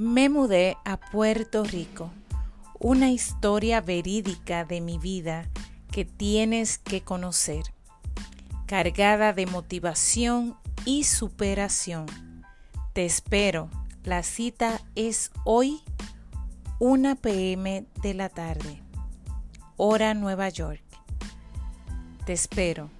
Me mudé a Puerto Rico, una historia verídica de mi vida que tienes que conocer, cargada de motivación y superación. Te espero, la cita es hoy 1 pm de la tarde, hora Nueva York. Te espero.